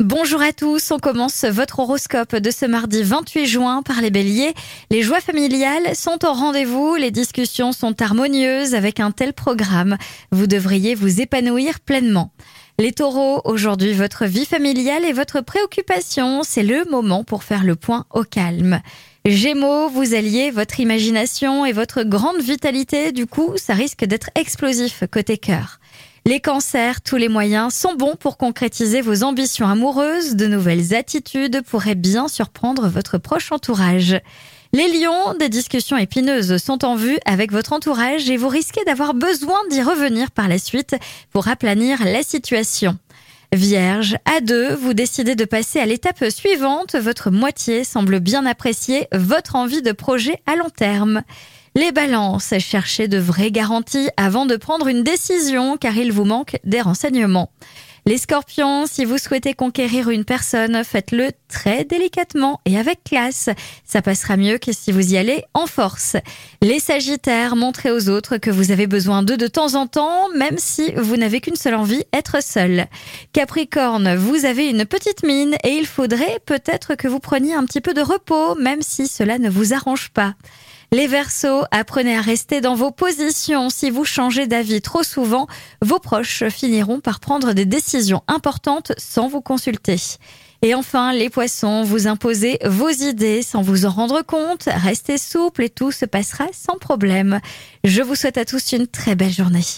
Bonjour à tous, on commence votre horoscope de ce mardi 28 juin par les béliers. Les joies familiales sont au rendez-vous, les discussions sont harmonieuses avec un tel programme. Vous devriez vous épanouir pleinement. Les taureaux, aujourd'hui votre vie familiale et votre préoccupation, c'est le moment pour faire le point au calme. Gémeaux, vous alliez votre imagination et votre grande vitalité, du coup ça risque d'être explosif côté cœur. Les cancers, tous les moyens sont bons pour concrétiser vos ambitions amoureuses. De nouvelles attitudes pourraient bien surprendre votre proche entourage. Les lions, des discussions épineuses sont en vue avec votre entourage et vous risquez d'avoir besoin d'y revenir par la suite pour aplanir la situation. Vierge, à deux, vous décidez de passer à l'étape suivante. Votre moitié semble bien apprécier votre envie de projet à long terme. Les balances, cherchez de vraies garanties avant de prendre une décision car il vous manque des renseignements. Les scorpions, si vous souhaitez conquérir une personne, faites-le très délicatement et avec classe. Ça passera mieux que si vous y allez en force. Les sagittaires, montrez aux autres que vous avez besoin d'eux de temps en temps, même si vous n'avez qu'une seule envie, être seul. Capricorne, vous avez une petite mine et il faudrait peut-être que vous preniez un petit peu de repos, même si cela ne vous arrange pas. Les Verseaux, apprenez à rester dans vos positions. Si vous changez d'avis trop souvent, vos proches finiront par prendre des décisions importantes sans vous consulter. Et enfin, les poissons, vous imposez vos idées sans vous en rendre compte. Restez souple et tout se passera sans problème. Je vous souhaite à tous une très belle journée.